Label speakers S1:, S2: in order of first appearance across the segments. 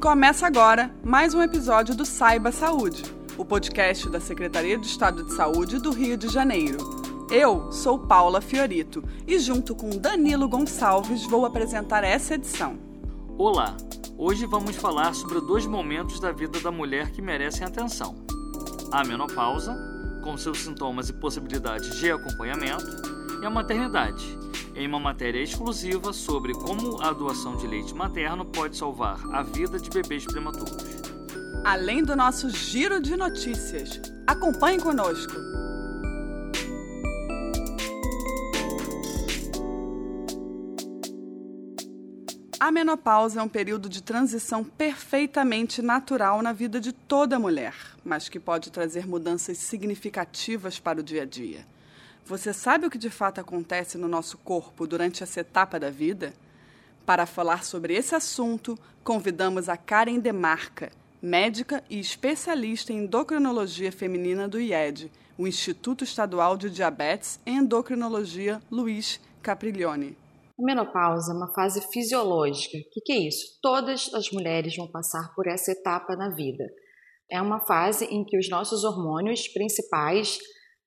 S1: Começa agora mais um episódio do Saiba Saúde, o podcast da Secretaria de Estado de Saúde do Rio de Janeiro. Eu sou Paula Fiorito e, junto com Danilo Gonçalves, vou apresentar essa edição.
S2: Olá! Hoje vamos falar sobre dois momentos da vida da mulher que merecem atenção: a menopausa, com seus sintomas e possibilidades de acompanhamento, e a maternidade, em uma matéria exclusiva sobre como a doação de leite materno pode salvar a vida de bebês prematuros.
S1: Além do nosso giro de notícias, acompanhe conosco. A menopausa é um período de transição perfeitamente natural na vida de toda mulher, mas que pode trazer mudanças significativas para o dia a dia. Você sabe o que de fato acontece no nosso corpo durante essa etapa da vida? Para falar sobre esse assunto, convidamos a Karen Demarca, médica e especialista em endocrinologia feminina do IED, o Instituto Estadual de Diabetes e Endocrinologia Luiz Capriglione.
S3: A menopausa é uma fase fisiológica. O que, que é isso? Todas as mulheres vão passar por essa etapa na vida. É uma fase em que os nossos hormônios principais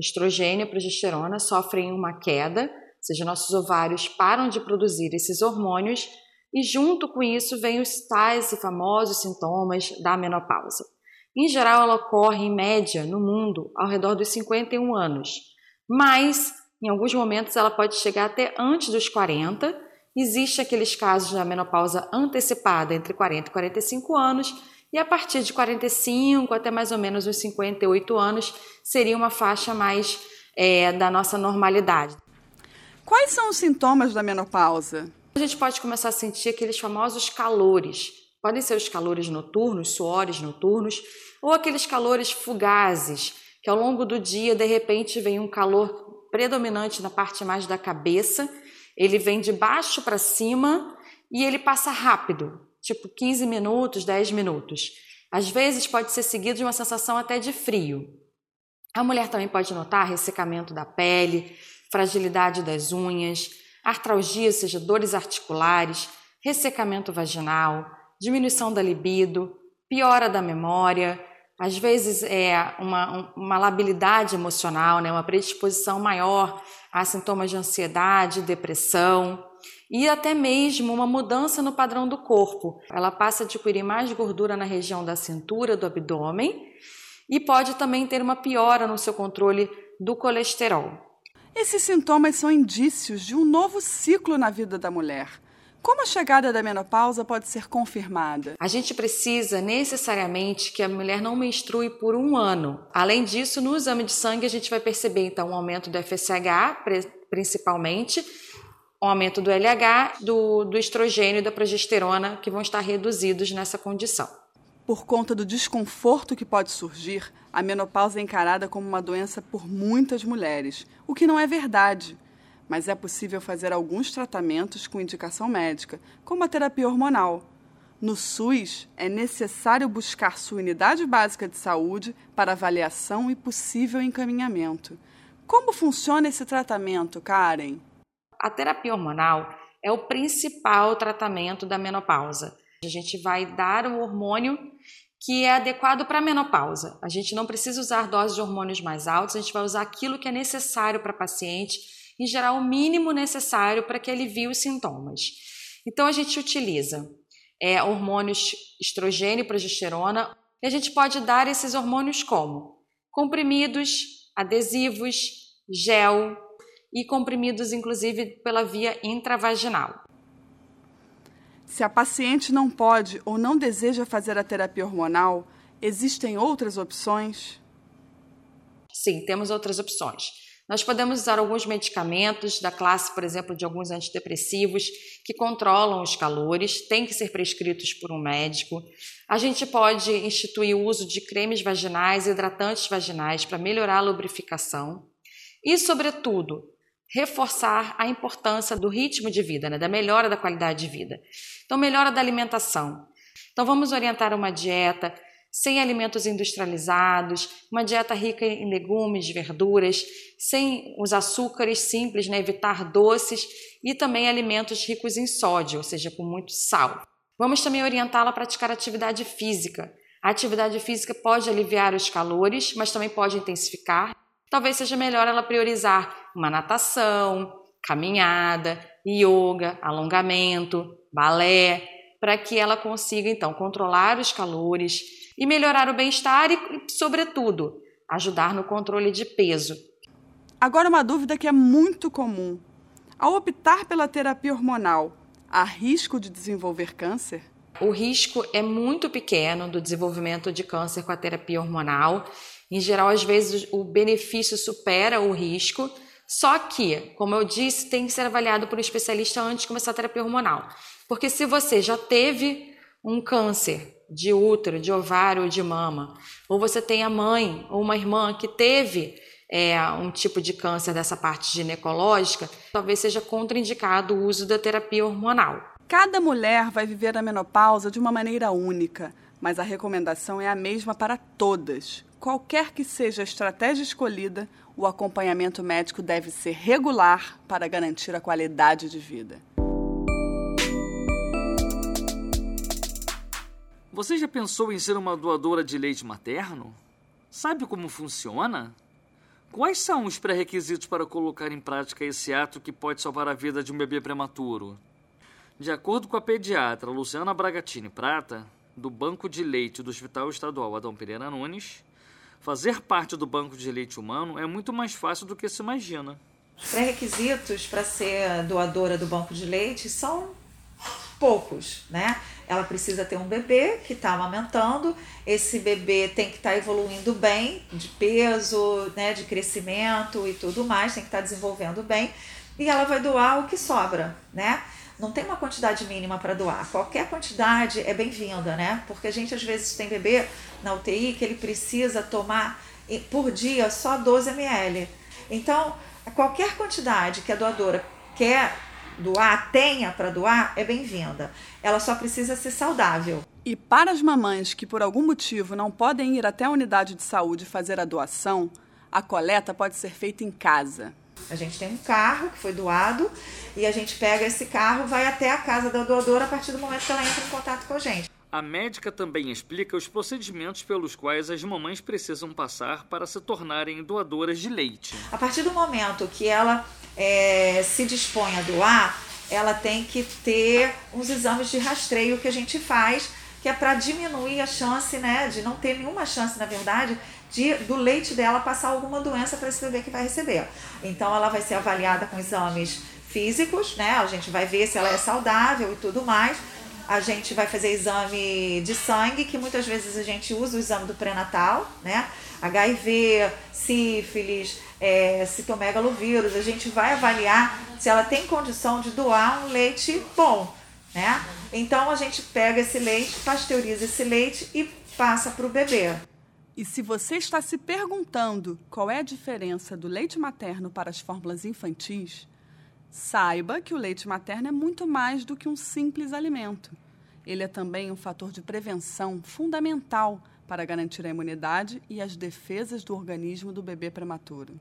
S3: estrogênio e progesterona sofrem uma queda, ou seja, nossos ovários param de produzir esses hormônios e junto com isso vem os tais e famosos sintomas da menopausa. Em geral, ela ocorre em média no mundo ao redor dos 51 anos, mas em alguns momentos ela pode chegar até antes dos 40. Existe aqueles casos da menopausa antecipada entre 40 e 45 anos e a partir de 45 até mais ou menos os 58 anos seria uma faixa mais é, da nossa normalidade.
S1: Quais são os sintomas da menopausa?
S3: A gente pode começar a sentir aqueles famosos calores. Podem ser os calores noturnos, suores noturnos, ou aqueles calores fugazes, que ao longo do dia, de repente, vem um calor predominante na parte mais da cabeça, ele vem de baixo para cima e ele passa rápido tipo 15 minutos, 10 minutos. Às vezes pode ser seguido de uma sensação até de frio. A mulher também pode notar ressecamento da pele, fragilidade das unhas, artralgia, ou seja, dores articulares, ressecamento vaginal, diminuição da libido, piora da memória, às vezes é uma, uma labilidade emocional, né, uma predisposição maior a sintomas de ansiedade, depressão e até mesmo uma mudança no padrão do corpo. Ela passa a adquirir mais gordura na região da cintura, do abdômen e pode também ter uma piora no seu controle do colesterol.
S1: Esses sintomas são indícios de um novo ciclo na vida da mulher. Como a chegada da menopausa pode ser confirmada?
S3: A gente precisa necessariamente que a mulher não menstrue por um ano. Além disso, no exame de sangue a gente vai perceber então um aumento do FSH, principalmente, o aumento do LH, do, do estrogênio e da progesterona, que vão estar reduzidos nessa condição.
S1: Por conta do desconforto que pode surgir, a menopausa é encarada como uma doença por muitas mulheres, o que não é verdade. Mas é possível fazer alguns tratamentos com indicação médica, como a terapia hormonal. No SUS, é necessário buscar sua unidade básica de saúde para avaliação e possível encaminhamento. Como funciona esse tratamento, Karen?
S3: A terapia hormonal é o principal tratamento da menopausa. A gente vai dar o hormônio que é adequado para a menopausa. A gente não precisa usar doses de hormônios mais altas, a gente vai usar aquilo que é necessário para a paciente, em geral, o mínimo necessário para que alivie os sintomas. Então, a gente utiliza é, hormônios estrogênio e progesterona, e a gente pode dar esses hormônios como comprimidos, adesivos, gel, e comprimidos, inclusive, pela via intravaginal.
S1: Se a paciente não pode ou não deseja fazer a terapia hormonal, existem outras opções?
S3: Sim, temos outras opções. Nós podemos usar alguns medicamentos da classe, por exemplo, de alguns antidepressivos que controlam os calores, têm que ser prescritos por um médico. A gente pode instituir o uso de cremes vaginais e hidratantes vaginais para melhorar a lubrificação. E, sobretudo, reforçar a importância do ritmo de vida, né, da melhora da qualidade de vida. Então, melhora da alimentação. Então, vamos orientar uma dieta sem alimentos industrializados, uma dieta rica em legumes, verduras, sem os açúcares simples, né, evitar doces e também alimentos ricos em sódio, ou seja, com muito sal. Vamos também orientá-la a praticar atividade física. A atividade física pode aliviar os calores, mas também pode intensificar. Talvez seja melhor ela priorizar uma natação, caminhada, yoga, alongamento, balé, para que ela consiga então controlar os calores e melhorar o bem-estar e, sobretudo, ajudar no controle de peso.
S1: Agora, uma dúvida que é muito comum: ao optar pela terapia hormonal, há risco de desenvolver câncer?
S3: O risco é muito pequeno do desenvolvimento de câncer com a terapia hormonal. Em geral, às vezes o benefício supera o risco. Só que, como eu disse, tem que ser avaliado por um especialista antes de começar a terapia hormonal. Porque se você já teve um câncer de útero, de ovário ou de mama, ou você tem a mãe ou uma irmã que teve é, um tipo de câncer dessa parte ginecológica, talvez seja contraindicado o uso da terapia hormonal.
S1: Cada mulher vai viver a menopausa de uma maneira única, mas a recomendação é a mesma para todas. Qualquer que seja a estratégia escolhida, o acompanhamento médico deve ser regular para garantir a qualidade de vida.
S2: Você já pensou em ser uma doadora de leite materno? Sabe como funciona? Quais são os pré-requisitos para colocar em prática esse ato que pode salvar a vida de um bebê prematuro? De acordo com a pediatra Luciana Bragatini Prata, do Banco de Leite do Hospital Estadual Adão Pereira Nunes, fazer parte do banco de leite humano é muito mais fácil do que se imagina.
S4: Os pré-requisitos para ser doadora do banco de leite são poucos, né? Ela precisa ter um bebê que está amamentando, esse bebê tem que estar tá evoluindo bem, de peso, né, de crescimento e tudo mais, tem que estar tá desenvolvendo bem, e ela vai doar o que sobra, né? Não tem uma quantidade mínima para doar. Qualquer quantidade é bem-vinda, né? Porque a gente às vezes tem bebê na UTI que ele precisa tomar por dia só 12 ml. Então, qualquer quantidade que a doadora quer doar, tenha para doar, é bem-vinda. Ela só precisa ser saudável.
S1: E para as mamães que por algum motivo não podem ir até a unidade de saúde fazer a doação, a coleta pode ser feita em casa.
S4: A gente tem um carro que foi doado e a gente pega esse carro, vai até a casa da doadora a partir do momento que ela entra em contato com a gente.
S2: A médica também explica os procedimentos pelos quais as mamães precisam passar para se tornarem doadoras de leite.
S4: A partir do momento que ela é, se dispõe a doar, ela tem que ter uns exames de rastreio que a gente faz, que é para diminuir a chance, né, de não ter nenhuma chance, na verdade, de, do leite dela passar alguma doença para esse bebê que vai receber. Então ela vai ser avaliada com exames físicos, né? A gente vai ver se ela é saudável e tudo mais. A gente vai fazer exame de sangue, que muitas vezes a gente usa o exame do pré-natal, né? HIV, sífilis, é, citomegalovírus. A gente vai avaliar se ela tem condição de doar um leite bom, né? Então a gente pega esse leite, pasteuriza esse leite e passa para o bebê.
S1: E se você está se perguntando qual é a diferença do leite materno para as fórmulas infantis, saiba que o leite materno é muito mais do que um simples alimento. Ele é também um fator de prevenção fundamental para garantir a imunidade e as defesas do organismo do bebê prematuro.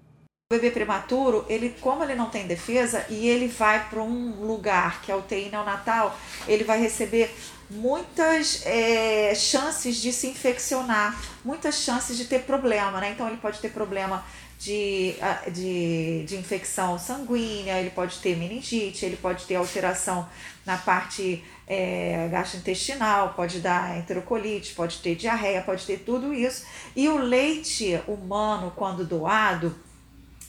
S4: O bebê prematuro, ele, como ele não tem defesa e ele vai para um lugar que é o UTI neonatal, ele vai receber muitas é, chances de se infeccionar, muitas chances de ter problema, né? Então ele pode ter problema de, de, de infecção sanguínea, ele pode ter meningite, ele pode ter alteração na parte é, gastrointestinal, pode dar enterocolite, pode ter diarreia, pode ter tudo isso. E o leite humano, quando doado,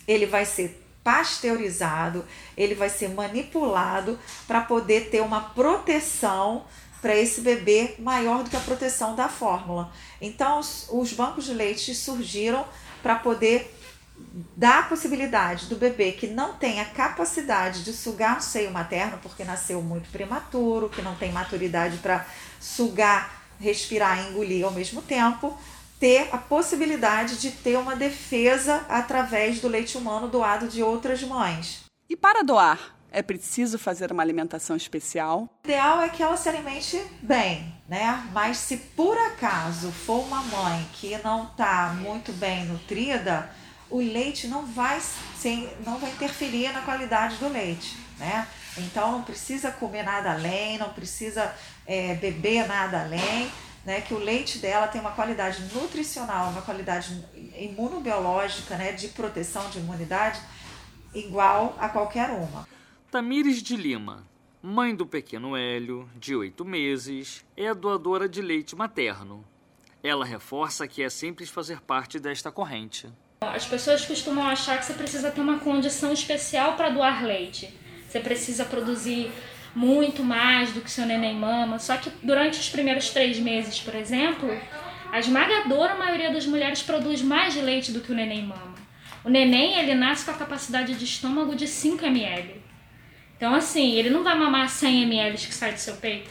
S4: ele vai ser pasteurizado, ele vai ser manipulado para poder ter uma proteção para esse bebê maior do que a proteção da fórmula. Então, os, os bancos de leite surgiram para poder dar a possibilidade do bebê que não tem a capacidade de sugar o seio materno, porque nasceu muito prematuro, que não tem maturidade para sugar, respirar e engolir ao mesmo tempo, ter a possibilidade de ter uma defesa através do leite humano doado de outras mães.
S1: E para doar, é preciso fazer uma alimentação especial?
S4: O ideal é que ela se alimente bem, né? Mas se por acaso for uma mãe que não está muito bem nutrida, o leite não vai, sem, não vai interferir na qualidade do leite, né? Então não precisa comer nada além, não precisa é, beber nada além, né? Que o leite dela tem uma qualidade nutricional, uma qualidade imunobiológica, né? De proteção de imunidade igual a qualquer uma.
S2: Tamires de Lima, mãe do pequeno Hélio, de oito meses, é doadora de leite materno. Ela reforça que é simples fazer parte desta corrente.
S5: As pessoas costumam achar que você precisa ter uma condição especial para doar leite. Você precisa produzir muito mais do que seu neném mama. Só que durante os primeiros três meses, por exemplo, a esmagadora maioria das mulheres produz mais leite do que o neném mama. O neném ele nasce com a capacidade de estômago de 5 ml. Então, assim, ele não vai mamar 100 ml que sai do seu peito.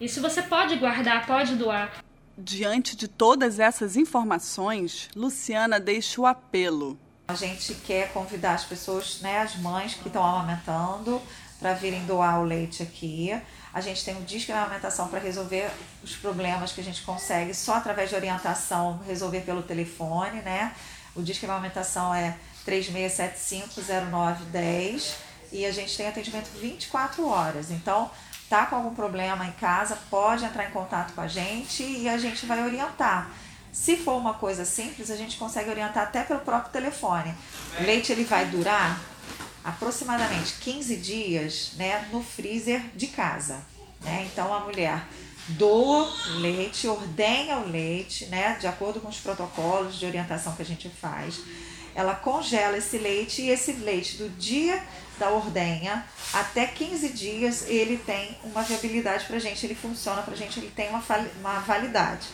S5: Isso você pode guardar, pode doar.
S1: Diante de todas essas informações, Luciana deixa o apelo.
S4: A gente quer convidar as pessoas, né, as mães que estão amamentando, para virem doar o leite aqui. A gente tem um disco de amamentação para resolver os problemas que a gente consegue só através de orientação, resolver pelo telefone, né? O disco de amamentação é 36750910 e a gente tem atendimento 24 horas. Então, tá com algum problema em casa, pode entrar em contato com a gente e a gente vai orientar. Se for uma coisa simples, a gente consegue orientar até pelo próprio telefone. O leite ele vai durar aproximadamente 15 dias né, no freezer de casa. Né? Então a mulher doa o leite, ordenha o leite, né, de acordo com os protocolos de orientação que a gente faz. Ela congela esse leite e esse leite do dia da ordenha até 15 dias ele tem uma viabilidade para gente, ele funciona para gente, ele tem uma, uma validade.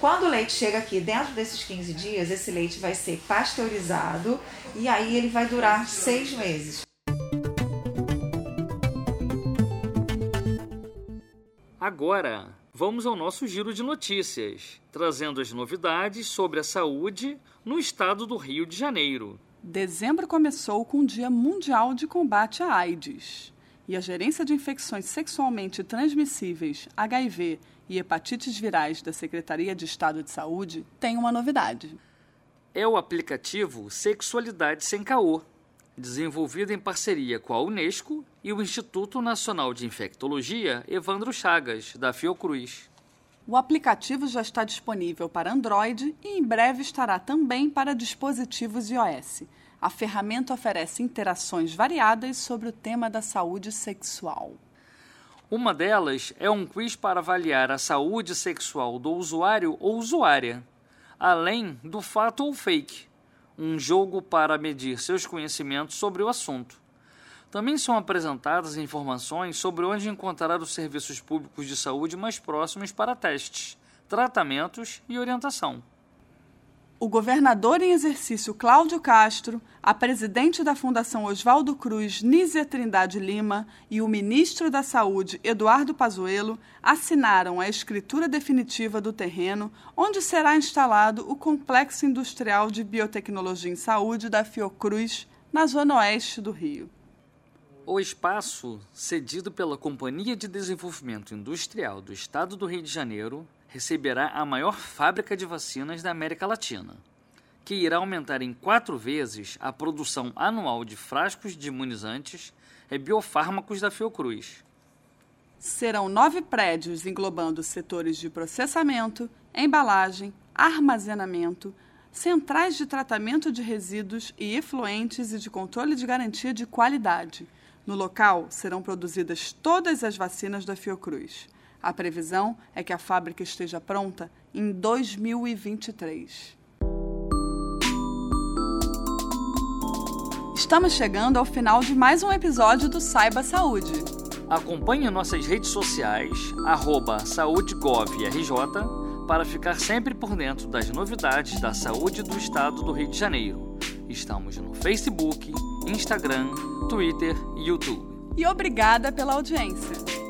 S4: Quando o leite chega aqui dentro desses 15 dias, esse leite vai ser pasteurizado e aí ele vai durar seis meses.
S2: Agora, vamos ao nosso giro de notícias, trazendo as novidades sobre a saúde no estado do Rio de Janeiro.
S1: Dezembro começou com o Dia Mundial de Combate à AIDS. E a Gerência de Infecções Sexualmente Transmissíveis, HIV e hepatites virais da Secretaria de Estado de Saúde tem uma novidade.
S2: É o aplicativo Sexualidade Sem Caô, desenvolvido em parceria com a Unesco e o Instituto Nacional de Infectologia Evandro Chagas, da Fiocruz.
S1: O aplicativo já está disponível para Android e em breve estará também para dispositivos iOS. A ferramenta oferece interações variadas sobre o tema da saúde sexual.
S2: Uma delas é um quiz para avaliar a saúde sexual do usuário ou usuária, além do fato ou fake, um jogo para medir seus conhecimentos sobre o assunto. Também são apresentadas informações sobre onde encontrar os serviços públicos de saúde mais próximos para testes, tratamentos e orientação
S1: o governador em exercício Cláudio Castro, a presidente da Fundação Oswaldo Cruz, Nízia Trindade Lima, e o ministro da Saúde, Eduardo Pazuello, assinaram a escritura definitiva do terreno onde será instalado o Complexo Industrial de Biotecnologia em Saúde da Fiocruz, na zona oeste do Rio.
S2: O espaço, cedido pela Companhia de Desenvolvimento Industrial do Estado do Rio de Janeiro, receberá a maior fábrica de vacinas da América Latina, que irá aumentar em quatro vezes a produção anual de frascos de imunizantes e biofármacos da Fiocruz.
S1: Serão nove prédios englobando setores de processamento, embalagem, armazenamento, centrais de tratamento de resíduos e efluentes e de controle de garantia de qualidade. No local serão produzidas todas as vacinas da Fiocruz. A previsão é que a fábrica esteja pronta em 2023. Estamos chegando ao final de mais um episódio do Saiba Saúde.
S2: Acompanhe nossas redes sociais, arroba saúdegovrj, para ficar sempre por dentro das novidades da saúde do estado do Rio de Janeiro. Estamos no Facebook, Instagram, Twitter e YouTube.
S1: E obrigada pela audiência.